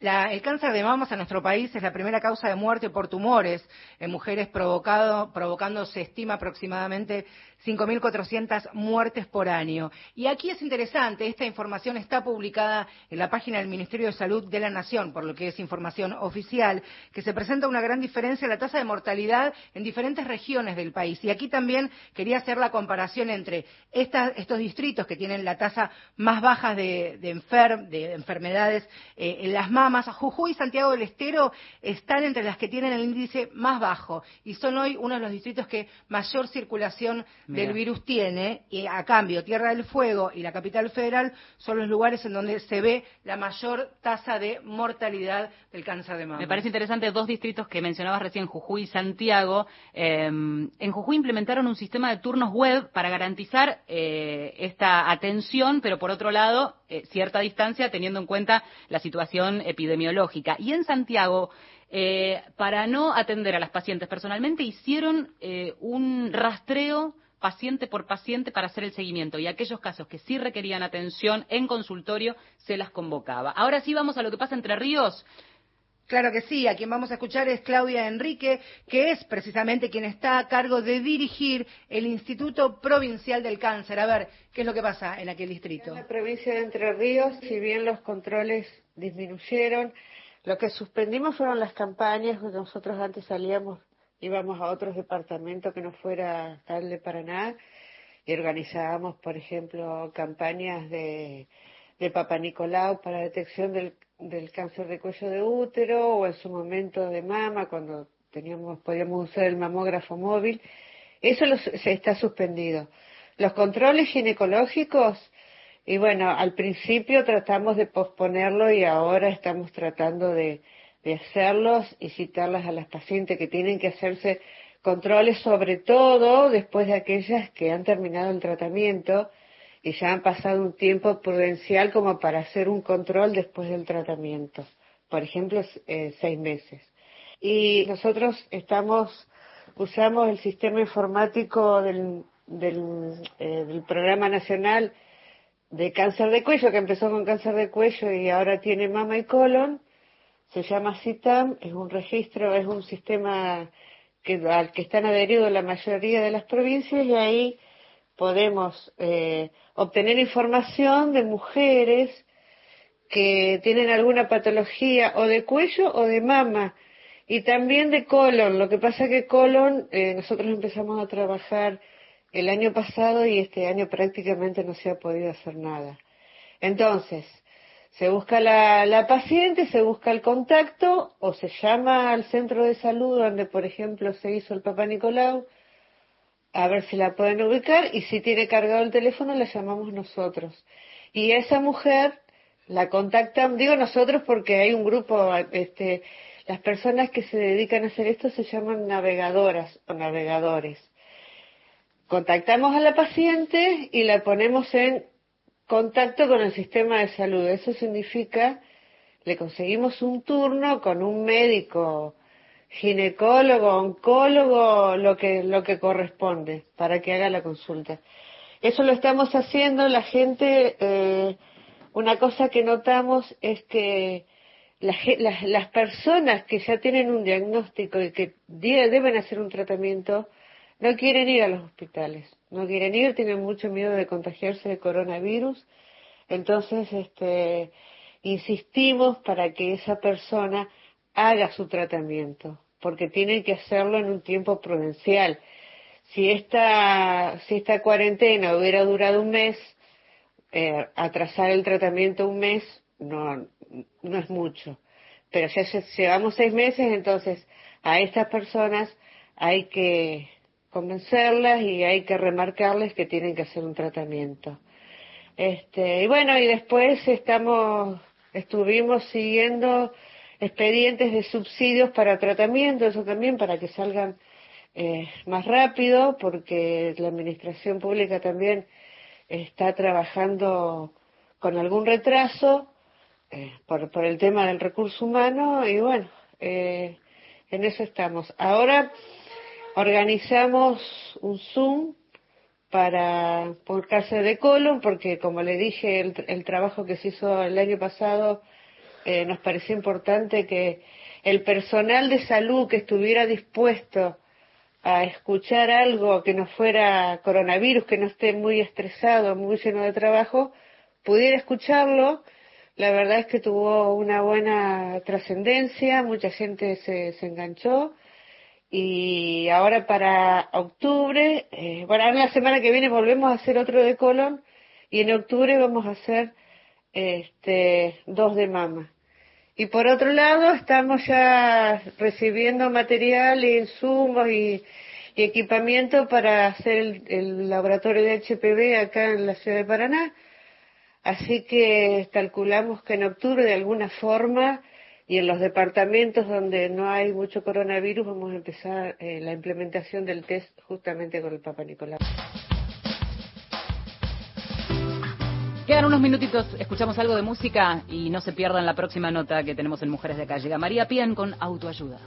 el cáncer de mamas en nuestro país es la primera causa de muerte por tumores en mujeres provocado, provocando, se estima aproximadamente 5.400 muertes por año. Y aquí es interesante, esta información está publicada en la página del Ministerio de Salud de la Nación, por lo que es información oficial, que se presenta una gran diferencia en la tasa de mortalidad en diferentes regiones del país. Y aquí también quería hacer la comparación entre estos distritos que tienen la tasa más baja de, enfermedades eh, en las mamas, Jujuy y Santiago del Estero están entre las que tienen el índice más bajo y son hoy uno de los distritos que mayor circulación del virus tiene y a cambio Tierra del Fuego y la capital federal son los lugares en donde se ve la mayor tasa de mortalidad del cáncer de mama. Me parece interesante dos distritos que mencionabas recién, Jujuy y Santiago. Eh, en Jujuy implementaron un sistema de turnos web para garantizar eh, esta atención, pero por otro lado, eh, cierta distancia teniendo en cuenta la situación epidemiológica. Y en Santiago, eh, para no atender a las pacientes personalmente, hicieron eh, un rastreo paciente por paciente para hacer el seguimiento y aquellos casos que sí requerían atención en consultorio se las convocaba. Ahora sí vamos a lo que pasa entre ríos. Claro que sí, a quien vamos a escuchar es Claudia Enrique, que es precisamente quien está a cargo de dirigir el Instituto Provincial del Cáncer. A ver, ¿qué es lo que pasa en aquel distrito? En la provincia de Entre Ríos, si bien los controles disminuyeron, lo que suspendimos fueron las campañas, nosotros antes salíamos, íbamos a otros departamentos que no fuera tal de Paraná y organizábamos, por ejemplo, campañas de, de Papa Nicolau para detección del del cáncer de cuello de útero o en su momento de mama cuando teníamos podíamos usar el mamógrafo móvil. Eso se está suspendido. Los controles ginecológicos y bueno al principio tratamos de posponerlo y ahora estamos tratando de, de hacerlos y citarlas a las pacientes que tienen que hacerse controles sobre todo después de aquellas que han terminado el tratamiento y ya han pasado un tiempo prudencial como para hacer un control después del tratamiento, por ejemplo, eh, seis meses. Y nosotros estamos, usamos el sistema informático del, del, eh, del Programa Nacional de Cáncer de Cuello, que empezó con cáncer de cuello y ahora tiene mama y colon, se llama CITAM, es un registro, es un sistema que, al que están adheridos la mayoría de las provincias y ahí podemos eh, obtener información de mujeres que tienen alguna patología o de cuello o de mama y también de colon. Lo que pasa es que colon eh, nosotros empezamos a trabajar el año pasado y este año prácticamente no se ha podido hacer nada. Entonces, se busca la, la paciente, se busca el contacto o se llama al centro de salud donde, por ejemplo, se hizo el Papa Nicolau a ver si la pueden ubicar y si tiene cargado el teléfono la llamamos nosotros. Y esa mujer la contactan, digo nosotros porque hay un grupo, este, las personas que se dedican a hacer esto se llaman navegadoras o navegadores. Contactamos a la paciente y la ponemos en contacto con el sistema de salud. Eso significa, le conseguimos un turno con un médico ginecólogo, oncólogo, lo que, lo que corresponde para que haga la consulta. Eso lo estamos haciendo, la gente, eh, una cosa que notamos es que las, las personas que ya tienen un diagnóstico y que deben hacer un tratamiento, no quieren ir a los hospitales, no quieren ir, tienen mucho miedo de contagiarse de coronavirus, entonces este, insistimos para que esa persona haga su tratamiento, porque tienen que hacerlo en un tiempo prudencial. Si esta, si esta cuarentena hubiera durado un mes, eh, atrasar el tratamiento un mes no, no es mucho. Pero ya llevamos seis meses, entonces a estas personas hay que convencerlas y hay que remarcarles que tienen que hacer un tratamiento. Este, y bueno, y después estamos, estuvimos siguiendo expedientes de subsidios para tratamiento, eso también para que salgan eh, más rápido, porque la administración pública también está trabajando con algún retraso eh, por, por, el tema del recurso humano y bueno, eh, en eso estamos. Ahora organizamos un Zoom para por cáncer de colon, porque como le dije, el, el trabajo que se hizo el año pasado eh, nos pareció importante que el personal de salud que estuviera dispuesto a escuchar algo que no fuera coronavirus, que no esté muy estresado, muy lleno de trabajo, pudiera escucharlo. La verdad es que tuvo una buena trascendencia, mucha gente se, se, enganchó y ahora para octubre, eh, bueno, ahora la semana que viene volvemos a hacer otro de colon y en octubre vamos a hacer este, dos de mama Y por otro lado, estamos ya recibiendo material, insumos y, y equipamiento para hacer el, el, laboratorio de HPV acá en la ciudad de Paraná. Así que calculamos que en octubre, de alguna forma, y en los departamentos donde no hay mucho coronavirus, vamos a empezar eh, la implementación del test justamente con el Papa Nicolás. Quedan unos minutitos, escuchamos algo de música y no se pierdan la próxima nota que tenemos en Mujeres de Acá. Llega María Pien con autoayuda.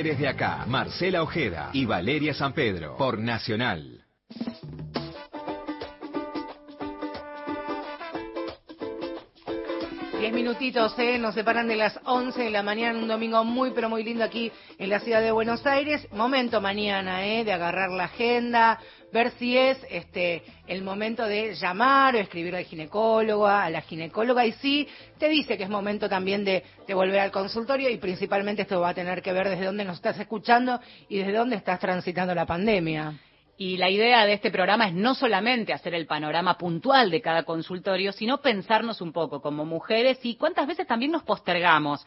Mujeres de acá, Marcela Ojeda y Valeria San Pedro, por Nacional. Minutitos, ¿eh? Nos separan de las 11 de la mañana, un domingo muy, pero muy lindo aquí en la ciudad de Buenos Aires. Momento mañana, ¿eh? De agarrar la agenda, ver si es este el momento de llamar o escribir al ginecólogo, a la ginecóloga, y sí, te dice que es momento también de, de volver al consultorio y principalmente esto va a tener que ver desde dónde nos estás escuchando y desde dónde estás transitando la pandemia. Y la idea de este programa es no solamente hacer el panorama puntual de cada consultorio, sino pensarnos un poco como mujeres y cuántas veces también nos postergamos.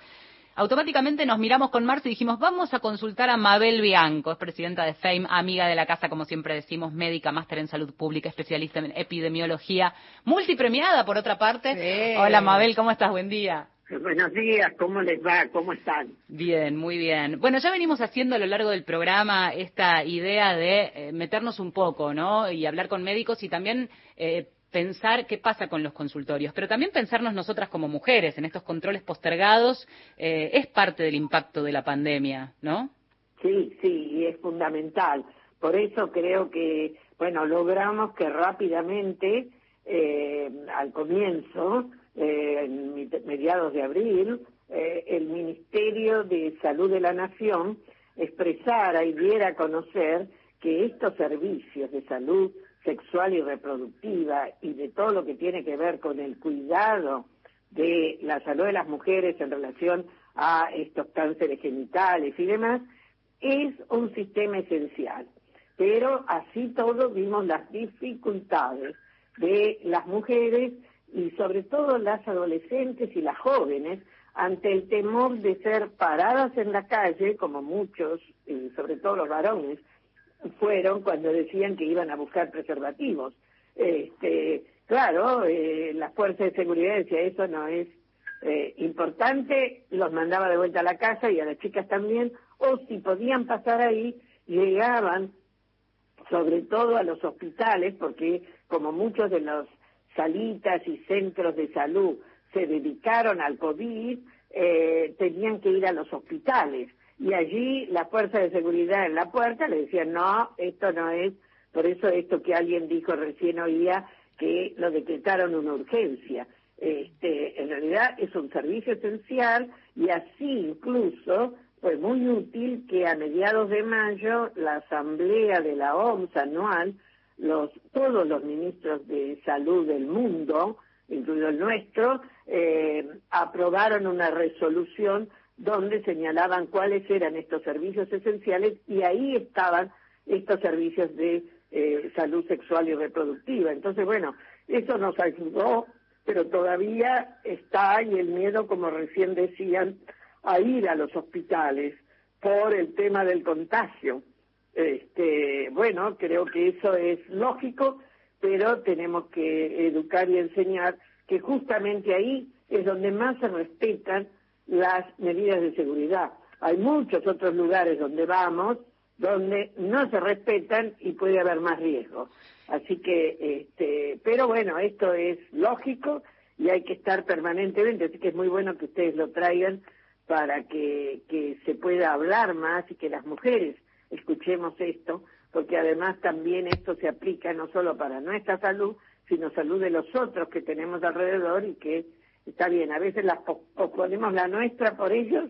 Automáticamente nos miramos con Marta y dijimos, vamos a consultar a Mabel Bianco, es presidenta de FAME, amiga de la casa, como siempre decimos, médica, máster en salud pública, especialista en epidemiología, multipremiada por otra parte. Sí. Hola Mabel, ¿cómo estás? Buen día. Buenos días, ¿cómo les va? ¿Cómo están? Bien, muy bien. Bueno, ya venimos haciendo a lo largo del programa esta idea de eh, meternos un poco, ¿no? Y hablar con médicos y también eh, pensar qué pasa con los consultorios, pero también pensarnos nosotras como mujeres en estos controles postergados eh, es parte del impacto de la pandemia, ¿no? Sí, sí, y es fundamental. Por eso creo que, bueno, logramos que rápidamente, eh, al comienzo, en mediados de abril, eh, el Ministerio de Salud de la Nación expresara y diera a conocer que estos servicios de salud sexual y reproductiva y de todo lo que tiene que ver con el cuidado de la salud de las mujeres en relación a estos cánceres genitales y demás, es un sistema esencial. Pero así todo vimos las dificultades de las mujeres y sobre todo las adolescentes y las jóvenes ante el temor de ser paradas en la calle, como muchos, y sobre todo los varones, fueron cuando decían que iban a buscar preservativos. Este, claro, eh, la fuerza de seguridad decía eso no es eh, importante, los mandaba de vuelta a la casa y a las chicas también, o si podían pasar ahí, llegaban sobre todo a los hospitales, porque como muchos de los salitas y centros de salud se dedicaron al COVID, eh, tenían que ir a los hospitales. Y allí la fuerza de seguridad en la puerta le decían, no, esto no es, por eso esto que alguien dijo recién oía, que lo decretaron una urgencia. Este, en realidad es un servicio esencial y así incluso fue muy útil que a mediados de mayo la asamblea de la OMS anual, los, todos los ministros de salud del mundo, incluido el nuestro, eh, aprobaron una resolución donde señalaban cuáles eran estos servicios esenciales y ahí estaban estos servicios de eh, salud sexual y reproductiva. Entonces, bueno, eso nos ayudó, pero todavía está ahí el miedo, como recién decían, a ir a los hospitales por el tema del contagio. Este, bueno, creo que eso es lógico, pero tenemos que educar y enseñar que justamente ahí es donde más se respetan las medidas de seguridad. Hay muchos otros lugares donde vamos donde no se respetan y puede haber más riesgo. Así que, este, pero bueno, esto es lógico y hay que estar permanentemente, así que es muy bueno que ustedes lo traigan para que, que se pueda hablar más y que las mujeres escuchemos esto, porque además también esto se aplica no solo para nuestra salud, sino salud de los otros que tenemos alrededor y que está bien, a veces las ponemos la nuestra por ellos,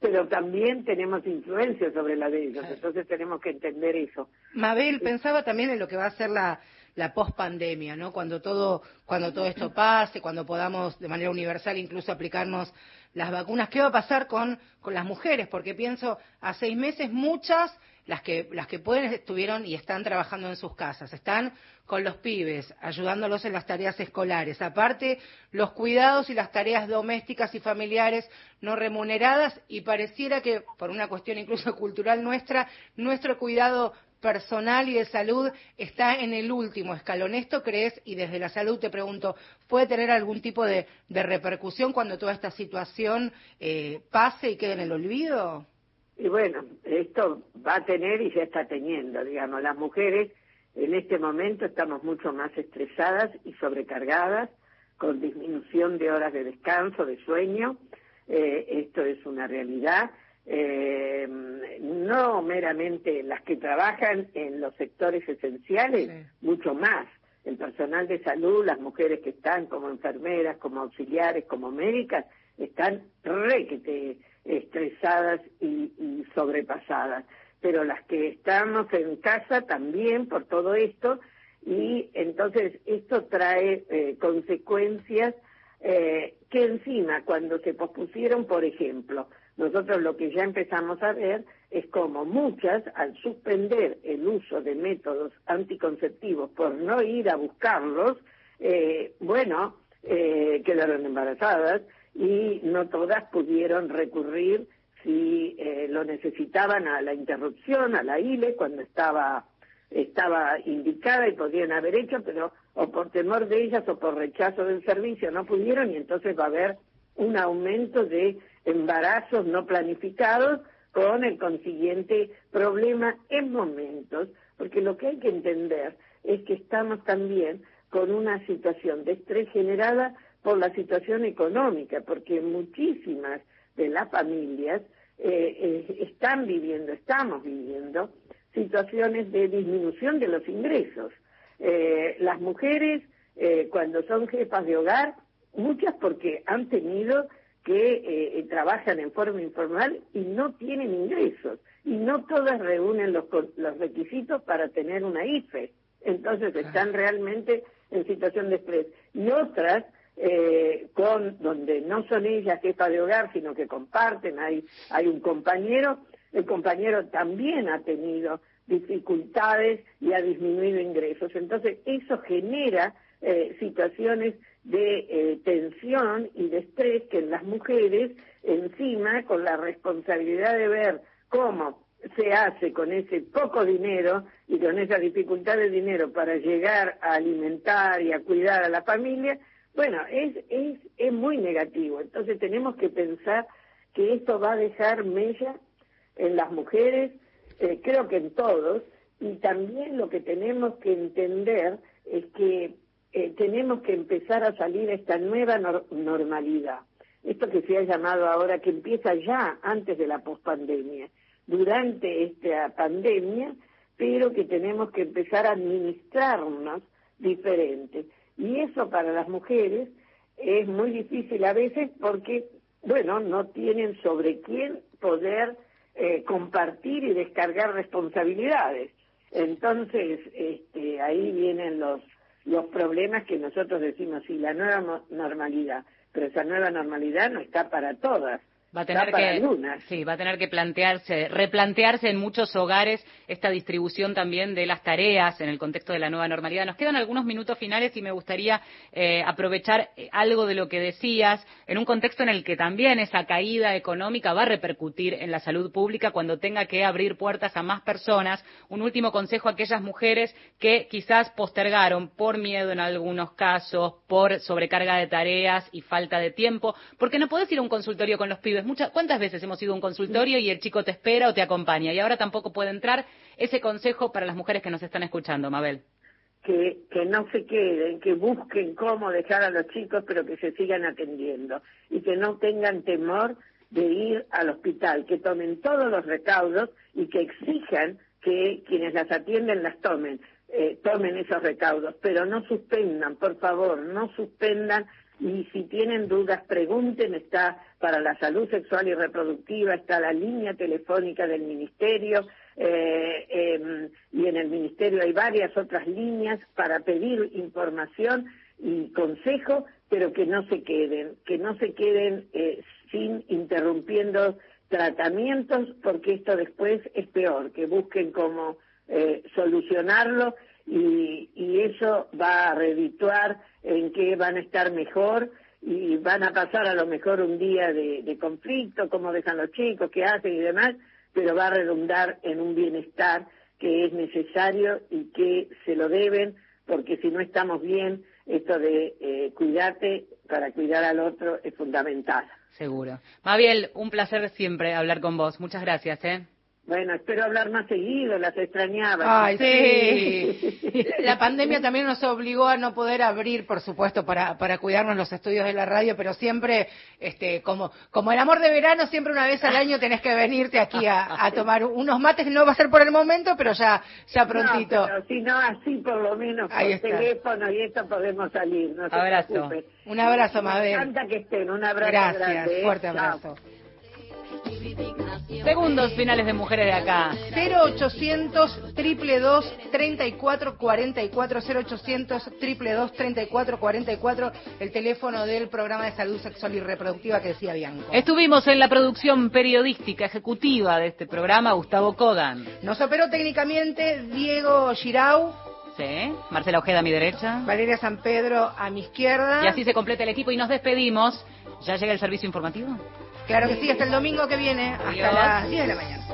pero también tenemos influencia sobre la de ellos, entonces tenemos que entender eso. Mabel, pensaba también en lo que va a ser la, la pospandemia, ¿no? Cuando todo, cuando todo esto pase, cuando podamos de manera universal incluso aplicarnos las vacunas, ¿qué va a pasar con, con las mujeres? Porque pienso, a seis meses muchas las que, las que pueden estuvieron y están trabajando en sus casas, están con los pibes, ayudándolos en las tareas escolares. Aparte, los cuidados y las tareas domésticas y familiares no remuneradas y pareciera que, por una cuestión incluso cultural nuestra, nuestro cuidado personal y de salud está en el último escalón. ¿Esto crees? Y desde la salud te pregunto, ¿puede tener algún tipo de, repercusión cuando toda esta situación eh, pase y quede en el olvido? Y bueno, esto va a tener y ya está teniendo, digamos, las mujeres en este momento estamos mucho más estresadas y sobrecargadas, con disminución de horas de descanso, de sueño, eh, esto es una realidad. Eh, no meramente las que trabajan en los sectores esenciales, mucho más. El personal de salud, las mujeres que están como enfermeras, como auxiliares, como médicas, están requete estresadas y, y sobrepasadas. Pero las que estamos en casa también por todo esto, y entonces esto trae eh, consecuencias eh, que encima cuando se pospusieron, por ejemplo, nosotros lo que ya empezamos a ver es como muchas, al suspender el uso de métodos anticonceptivos por no ir a buscarlos, eh, bueno, eh, quedaron embarazadas y no todas pudieron recurrir si eh, lo necesitaban a la interrupción, a la ILE, cuando estaba, estaba indicada y podían haber hecho, pero o por temor de ellas o por rechazo del servicio no pudieron y entonces va a haber un aumento de embarazos no planificados con el consiguiente problema en momentos, porque lo que hay que entender es que estamos también con una situación de estrés generada por la situación económica, porque muchísimas de las familias eh, eh, están viviendo, estamos viviendo situaciones de disminución de los ingresos. Eh, las mujeres, cuando son jefas de hogar, muchas porque han tenido que trabajan en forma informal y no tienen ingresos, y no todas reúnen los, los requisitos para tener una IFE. Entonces están realmente en situación de estrés. Y otras eh, con donde no son ellas jefa de hogar, sino que comparten, hay, hay un compañero, el compañero también ha tenido dificultades y ha disminuido ingresos. Entonces, eso genera eh, situaciones de eh, tensión y de estrés que en las mujeres, encima, con la responsabilidad de ver cómo se hace con ese poco dinero y con esa dificultad de dinero para llegar a alimentar y a cuidar a la familia, bueno, es, es, es muy negativo. Entonces tenemos que pensar que esto va a dejar mella en las mujeres, eh, creo que en todos, y también lo que tenemos que entender es que tenemos que empezar a salir a esta nueva normalidad. Esto que se ha llamado ahora, que empieza ya antes de la pospandemia, durante esta pandemia, pero que tenemos que empezar a administrarnos diferente. Y eso para las mujeres es muy difícil a veces porque, bueno, no tienen sobre quién poder eh, compartir y descargar responsabilidades. Entonces, este, ahí vienen los, los problemas que nosotros decimos, sí, la nueva normalidad, pero esa nueva normalidad no está para todas. Va a tener que, sí, va a tener que plantearse, replantearse en muchos hogares esta distribución también de las tareas en el contexto de la nueva normalidad. Nos quedan algunos minutos finales y me gustaría eh, aprovechar eh, algo de lo que decías en un contexto en el que también esa caída económica va a repercutir en la salud pública cuando tenga que abrir puertas a más personas. Un último consejo a aquellas mujeres que quizás postergaron por miedo en algunos casos, por sobrecarga de tareas y falta de tiempo, porque no puedes ir a un consultorio con los pibes. Muchas, ¿Cuántas veces hemos ido a un consultorio y el chico te espera o te acompaña? Y ahora tampoco puede entrar. Ese consejo para las mujeres que nos están escuchando, Mabel. que, que no se queden, que busquen cómo dejar a los chicos, pero que se sigan atendiendo y que no tengan temor de ir al hospital, que tomen todos los recaudos y que exijan que quienes las atienden las tomen, eh, tomen esos recaudos, pero no suspendan, por favor, no suspendan y si tienen dudas pregunten, está para la salud sexual y reproductiva, está la línea telefónica del ministerio, eh, eh, y en el ministerio hay varias otras líneas para pedir información y consejo, pero que no se queden, que no se queden eh, sin interrumpiendo tratamientos, porque esto después es peor, que busquen cómo eh, solucionarlo y, y eso va a redituar en que van a estar mejor y van a pasar a lo mejor un día de, conflicto, cómo dejan los chicos, qué hacen y demás, pero va a redundar en un bienestar que es necesario y que se lo deben, porque si no estamos bien, esto de eh, cuidarte para cuidar al otro es fundamental. Seguro. Mabel, un placer siempre hablar con vos. Muchas gracias, ¿eh? Bueno, espero hablar más seguido, las extrañaba. Ay, sí. La pandemia también nos obligó a no poder abrir, por supuesto, para, para cuidarnos los estudios de la radio, pero siempre, este, como, como el amor de verano, siempre una vez al año tenés que venirte aquí a, a tomar unos mates, no va a ser por el momento, pero ya, ya prontito. No, si no, así por lo menos Ahí por está. teléfono y esto podemos salir. No se Abrazo. preocupe. Un abrazo, Me Mabel. encanta que estén. Un abrazo Gracias, grande. ¿eh? fuerte Chao. Segundos finales de Mujeres de Acá. 0800 222 3444 0800 222 3444 el teléfono del programa de salud sexual y reproductiva que decía Bianco. Estuvimos en la producción periodística ejecutiva de este programa, Gustavo Kogan. Nos operó técnicamente Diego Girau, Sí, Marcela Ojeda a mi derecha. Valeria San Pedro a mi izquierda. Y así se completa el equipo y nos despedimos. ¿Ya llega el servicio informativo? Claro que sí, hasta el domingo que viene, hasta las 10 de la mañana.